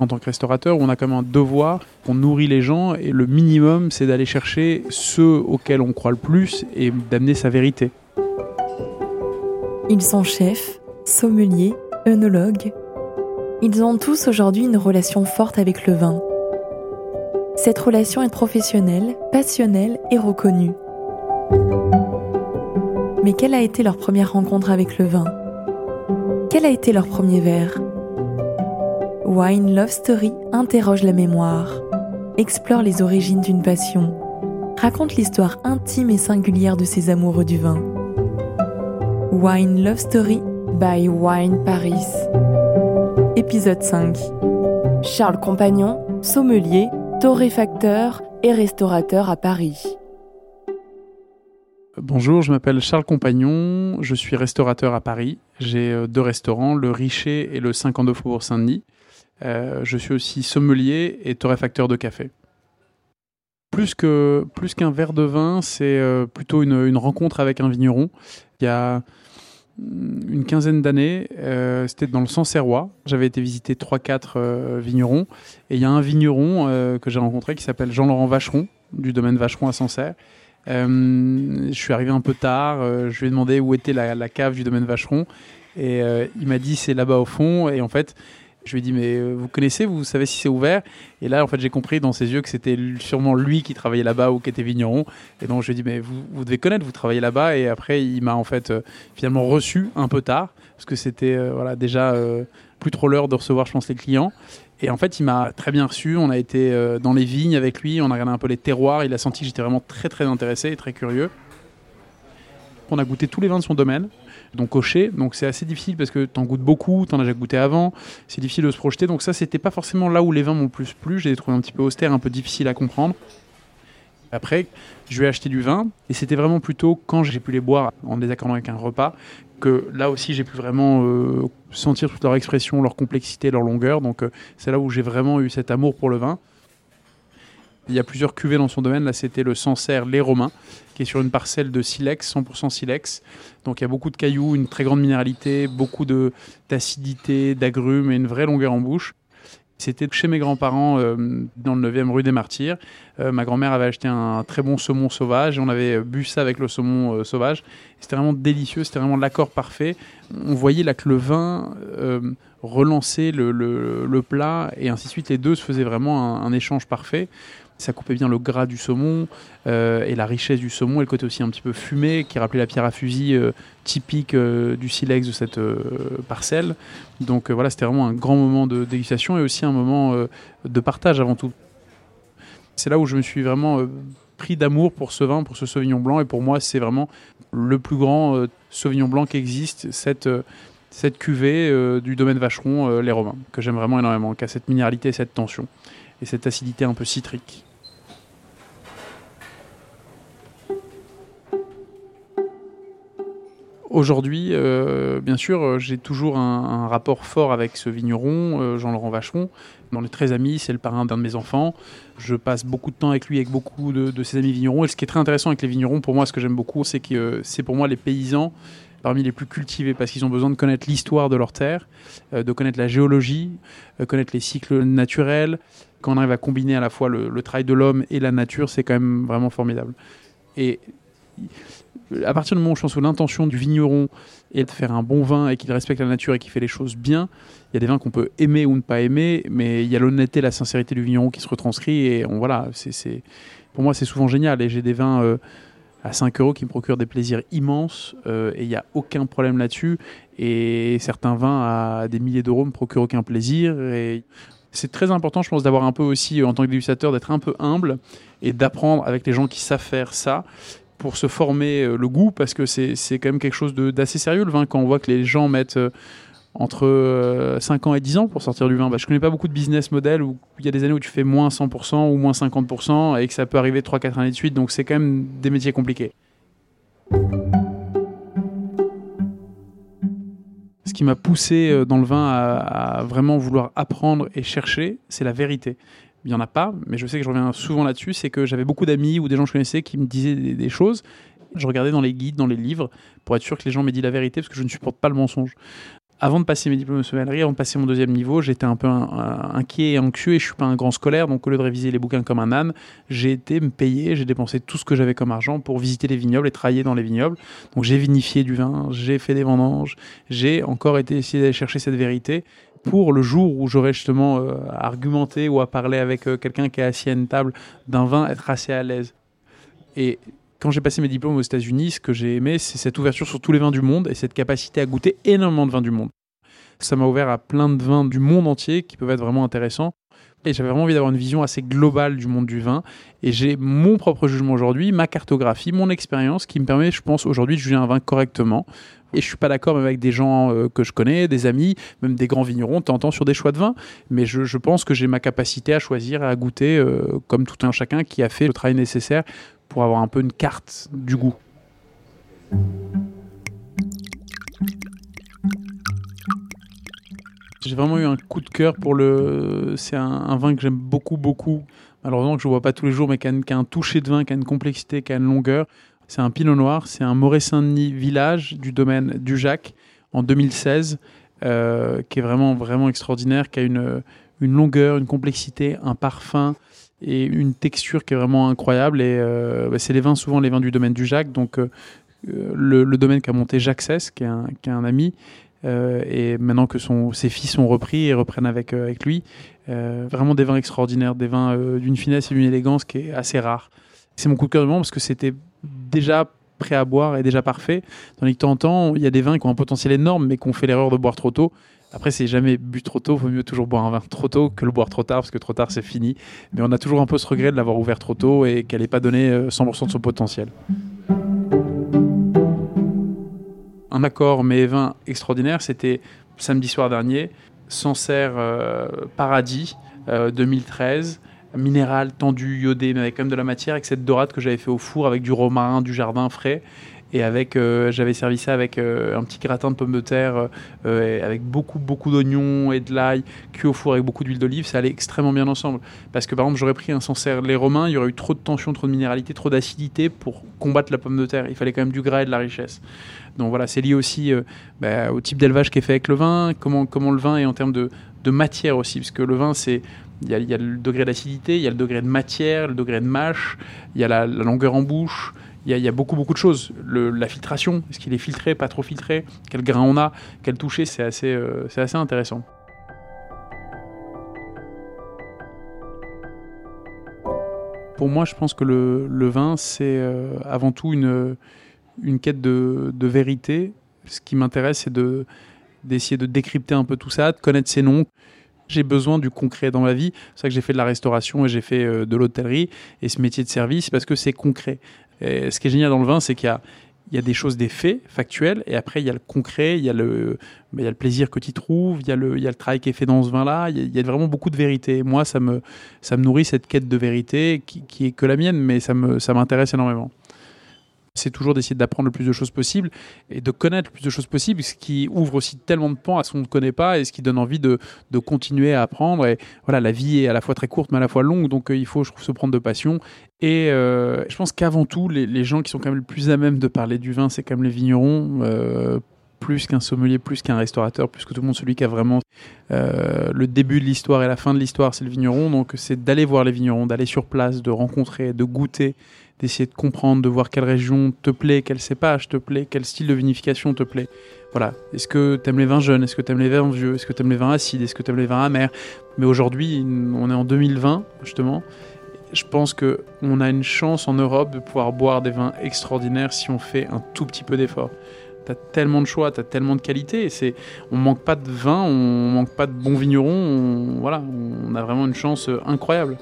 en tant que restaurateur on a comme un devoir, on nourrit les gens et le minimum c'est d'aller chercher ceux auxquels on croit le plus et d'amener sa vérité. Ils sont chefs, sommeliers, œnologues. Ils ont tous aujourd'hui une relation forte avec le vin. Cette relation est professionnelle, passionnelle et reconnue. Mais quelle a été leur première rencontre avec le vin? Quel a été leur premier verre? Wine Love Story interroge la mémoire, explore les origines d'une passion, raconte l'histoire intime et singulière de ces amoureux du vin. Wine Love Story by Wine Paris. Épisode 5. Charles Compagnon, sommelier, torréfacteur et restaurateur à Paris. Bonjour, je m'appelle Charles Compagnon, je suis restaurateur à Paris. J'ai euh, deux restaurants, le Richer et le 52 Faubourg Saint-Denis. Euh, je suis aussi sommelier et torréfacteur de café. Plus que plus qu'un verre de vin, c'est euh, plutôt une, rencontre avec un vigneron. Il y a mm, une quinzaine d'années, euh, c'était dans le Sancerrois. J'avais été visiter 3-4 euh, vignerons. Et il y a un vigneron que j'ai rencontré qui s'appelle Jean-Laurent Vacheron, du domaine Vacheron à Sancerre. je suis arrivé un peu tard. je lui ai demandé où était la, la cave du domaine Vacheron. Et il m'a dit c'est là-bas au fond. Et en fait, je lui ai dit, mais euh, vous connaissez, vous savez si c'est ouvert? Et là, en fait, j'ai compris dans ses yeux que c'était sûrement lui qui travaillait là-bas ou qui était vigneron. Et donc, je lui ai dit, mais vous, devez connaître, vous travaillez là-bas. Et après, il m'a en fait euh, finalement reçu un peu tard, parce que c'était euh, voilà, déjà plus trop l'heure de recevoir, je pense, les clients. Et en fait, il m'a très bien reçu. On a été dans les vignes avec lui, on a regardé un peu les terroirs. Il a senti que j'étais vraiment très, très intéressé et très curieux. On a goûté tous les vins de son domaine donc coché. Donc c'est assez difficile parce que tu en goûtes beaucoup, tu en as déjà goûté avant, c'est difficile de se projeter. Donc ça, c'était pas forcément là où les vins m'ont plus plu. J'ai trouvé un petit peu austère, un peu difficile à comprendre. Après, je lui ai acheté du vin et c'était vraiment plutôt quand j'ai pu les boire en les accordant avec un repas que là aussi j'ai pu vraiment euh, sentir toute leur expression, leur complexité, leur longueur. Donc euh, c'est là où j'ai vraiment eu cet amour pour le vin. Il y a plusieurs cuvées dans son domaine. Là, c'était le Sancerre Les Romains, qui est sur une parcelle de silex, 100% silex. Donc, il y a beaucoup de cailloux, une très grande minéralité, beaucoup d'acidité, d'agrumes et une vraie longueur en bouche. C'était chez mes grands-parents euh, dans le 9e rue des Martyrs. Euh, ma grand-mère avait acheté un très bon saumon sauvage et on avait bu ça avec le saumon euh, sauvage. C'était vraiment délicieux, c'était vraiment l'accord parfait. On voyait là que le vin relançait le, plat et ainsi de suite. Les deux se faisaient vraiment un échange parfait. Ça coupait bien le gras du saumon euh, et la richesse du saumon et le côté aussi un petit peu fumé qui rappelait la pierre à fusil euh, typique euh, du silex de cette parcelle. Donc voilà, c'était vraiment un grand moment de dégustation et aussi un moment de partage avant tout. C'est là où je me suis vraiment pris d'amour pour ce vin, pour ce Sauvignon blanc et pour moi c'est vraiment le plus grand Sauvignon blanc qui existe, cette, cuvée du domaine Vacheron, les Romains, que j'aime vraiment énormément, qui a cette minéralité, cette tension et cette acidité un peu citrique. Aujourd'hui, euh, bien sûr, euh, j'ai toujours un, rapport fort avec ce vigneron, euh, Jean-Laurent Vacheron. On est très amis, c'est le parrain d'un de mes enfants. Je passe beaucoup de temps avec lui, avec beaucoup de, ses amis vignerons. Et ce qui est très intéressant avec les vignerons, pour moi, ce que j'aime beaucoup, c'est que c'est pour moi les paysans parmi les plus cultivés parce qu'ils ont besoin de connaître l'histoire de leur terre, de connaître la géologie, connaître les cycles naturels. Quand on arrive à combiner à la fois le, le travail de l'homme et la nature, c'est quand même vraiment formidable. Et à partir du moment où je l'intention du vigneron est de faire un bon vin et qu'il respecte la nature et qu'il fait les choses bien, il y a des vins qu'on peut aimer ou ne pas aimer, mais il y a l'honnêteté, la sincérité du vigneron qui se retranscrit et voilà, pour moi c'est souvent génial et j'ai des vins euh, à 5 euros qui me procurent des plaisirs immenses euh, et il n'y a aucun problème là-dessus et certains vins à des milliers d'euros me procurent aucun plaisir c'est très important, je pense, d'avoir un peu aussi, en tant que dégustateur, d'être un peu humble et d'apprendre avec les gens qui savent faire ça pour se former euh, le goût, parce que c'est quand même quelque chose d'assez sérieux le vin quand on voit que les gens mettent euh, entre euh, 5 ans et 10 ans pour sortir du vin. Bah, je connais pas beaucoup de business model où il y a des années où tu fais moins 100% ou moins 50% et que ça peut arriver 3-4 années de suite, donc c'est quand même des métiers compliqués. Ce qui m'a poussé euh, dans le vin à vraiment vouloir apprendre et chercher, c'est la vérité. Il n'y en a pas, mais je sais que je reviens souvent là-dessus, c'est que j'avais beaucoup d'amis ou des gens que je connaissais qui me disaient des, choses. Je regardais dans les guides, dans les livres, pour être sûr que les gens m'aient dit la vérité, parce que je ne supporte pas le mensonge. avant de passer mes diplômes de sommellerie, avant de passer mon deuxième niveau, j'étais un peu inquiet et anxieux et je suis pas un grand scolaire, donc au lieu de réviser les bouquins comme un âne, j'ai été me payer, j'ai dépensé tout ce que j'avais comme argent pour visiter les vignobles et travailler dans les vignobles. Donc j'ai vinifié du vin, j'ai fait des vendanges, j'ai encore été essayer d'aller chercher cette vérité pour le jour où j'aurais justement euh, argumenté ou à parler avec euh, quelqu'un qui est assis à une table d'un vin, être assez à l'aise. Et quand j'ai passé mes diplômes aux États-Unis, ce que j'ai aimé, c'est cette ouverture sur tous les vins du monde et cette capacité à goûter énormément de vins du monde. Ça m'a ouvert à plein de vins du monde entier qui peuvent être vraiment intéressants. Et j'avais vraiment envie d'avoir une vision assez globale du monde du vin. Et j'ai mon propre jugement aujourd'hui, ma cartographie, mon expérience qui me permet, je pense, aujourd'hui de juger un vin correctement. Et je suis pas d'accord avec des gens euh, que je connais, des amis, même des grands vignerons, t'entends sur des choix de vin. Mais je, pense que j'ai ma capacité à choisir à goûter, euh, comme tout un chacun qui a fait le travail nécessaire pour avoir un peu une carte du goût. J'ai vraiment eu un coup de cœur pour le. C'est un, vin que j'aime beaucoup, beaucoup. Malheureusement, que je ne vois pas tous les jours, mais qui a, un toucher de vin, qui a une complexité, qui a une longueur. C'est un Pinot Noir. C'est un Moret-Saint-Denis village du domaine du Jacques en 2016, euh, qui est vraiment, vraiment extraordinaire, qui a une, longueur, une complexité, un parfum et une texture qui est vraiment incroyable. Et euh, bah, c'est les vins, souvent les vins du domaine du Jacques. Donc, euh, le, le, domaine qu'a monté Jacques Cesse, qui est un ami. Et maintenant que ses fils ont repris et reprennent avec, avec lui, vraiment des vins extraordinaires, des vins d'une finesse et d'une élégance qui est assez rare. C'est mon coup de cœur du moment parce que c'était déjà prêt à boire et déjà parfait. Que de temps en temps, il y a des vins qui ont un potentiel énorme mais qui ont fait l'erreur de boire trop tôt. Après, c'est jamais bu trop tôt. Il vaut mieux toujours boire un vin trop tôt que le boire trop tard, parce que trop tard, c'est fini. Mais on a toujours un peu ce regret de l'avoir ouvert trop tôt et qu'elle n'ait pas donné 100% euh, de son potentiel. Un accord mais vin extraordinaire, c'était samedi soir dernier, Sancerre euh, Paradis 2013 euh, minéral, tendu, iodé, mais avec quand même de la matière, avec cette dorade que j'avais fait au four avec du romarin, du jardin frais. Et avec, euh, j'avais servi ça avec euh, un petit gratin de pommes de terre, euh, avec beaucoup, beaucoup d'oignons et de l'ail, cuit au four avec beaucoup d'huile d'olive. Ça allait extrêmement bien ensemble. Parce que par exemple, j'aurais pris un Sancerre les Romains, il y aurait eu trop de tension, trop de minéralité, trop d'acidité pour combattre la pomme de terre. Il fallait quand même du gras et de la richesse. Donc voilà, c'est lié aussi bah, au type d'élevage qui est fait avec le vin, comment, comment le vin est en termes de, de matière aussi. Parce que le vin, c'est il y, a, il y, a, le degré d'acidité, il y a le degré de matière, le degré de mâche, il y a la longueur en bouche, il y, a beaucoup, beaucoup de choses. la filtration, est-ce qu'il est filtré, pas trop filtré? Quel grain on a? Quel toucher? C'est assez, euh, assez intéressant. Pour moi, je pense que le, vin, c'est euh, avant tout une, une quête de, de vérité. Ce qui m'intéresse, c'est de, d'essayer de décrypter un peu tout ça, de connaître ses noms j'ai besoin du concret dans ma vie. C'est ça que j'ai fait de la restauration et j'ai fait euh, de l'hôtellerie et ce métier de service parce que c'est concret ce qui est génial dans le vin, c'est qu'il y a, des choses, des faits factuels, et après il y a le concret, il y a le, le plaisir que tu trouves, il y, a le, il y a le travail qui est fait dans ce vin-là, il, y a vraiment beaucoup de vérité. Moi, ça me, nourrit cette quête de vérité qui, qui est que la mienne, mais ça m'intéresse énormément c'est toujours d'essayer d'apprendre le plus de choses possible et de connaître le plus de choses possible, ce qui ouvre aussi tellement de pans à ce qu'on ne connaît pas et ce qui donne envie de, continuer à apprendre. Et voilà, la vie est à la fois très courte mais à la fois longue, donc euh, il faut, je trouve, se prendre de passion. Et euh, je pense qu'avant tout, les, les, gens qui sont quand même le plus à même de parler du vin, c'est quand même les vignerons. Euh, plus qu'un sommelier, plus qu'un restaurateur, plus que tout le monde, celui qui a vraiment le début de l'histoire et la fin de l'histoire, c'est le vigneron. Donc c'est d'aller voir les vignerons, d'aller sur place, de rencontrer, de goûter, d'essayer de comprendre, de voir quelle région te plaît, quel cépage te plaît, quel style de vinification te plaît. Voilà. Est-ce que tu aimes les vins jeunes? Est-ce que tu aimes les vins vieux? Est-ce que tu aimes les vins acides? Est-ce que tu aimes les vins amers? Mais aujourd'hui, on est en 2020, justement. Je pense qu'on a une chance en Europe de pouvoir boire des vins extraordinaires si on fait un tout petit peu d'effort. Tu as tellement de choix, tu as tellement de qualité. C'est, on manque pas de vin, on manque pas de bons vignerons. voilà, on a vraiment une chance incroyable.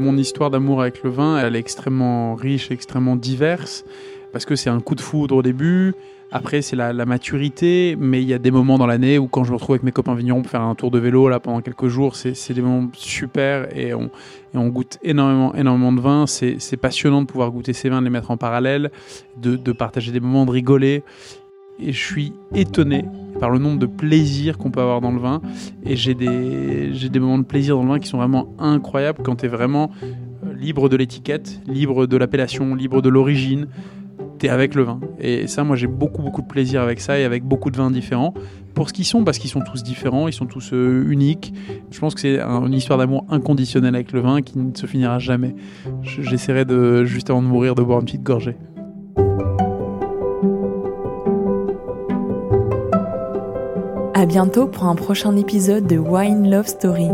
Mon histoire d'amour avec le vin, elle est extrêmement riche, extrêmement diverse, parce que c'est un coup de foudre au début. Après, c'est la, maturité, mais il y a des moments dans l'année où, quand je me retrouve avec mes copains vignerons pour faire un tour de vélo là pendant quelques jours, c'est des moments super et on, goûte énormément, énormément de vin. C'est passionnant de pouvoir goûter ces vins, de les mettre en parallèle, de, de partager des moments, de rigoler. Et je suis étonné par le nombre de plaisirs qu'on peut avoir dans le vin. Et j'ai des, des moments de plaisir dans le vin qui sont vraiment incroyables quand tu es vraiment euh, libre de l'étiquette, libre de l'appellation, libre de l'origine. tu es avec le vin. Et ça, moi, j'ai beaucoup, beaucoup de plaisir avec ça et avec beaucoup de vins différents. Pour ce qu'ils sont, parce qu'ils sont tous différents, ils sont tous euh, uniques. Je pense que c'est une histoire d'amour inconditionnel avec le vin qui ne se finira jamais. J'essaierai de, juste avant de mourir, de boire une petite gorgée. À bientôt pour un prochain épisode de Wine Love Story.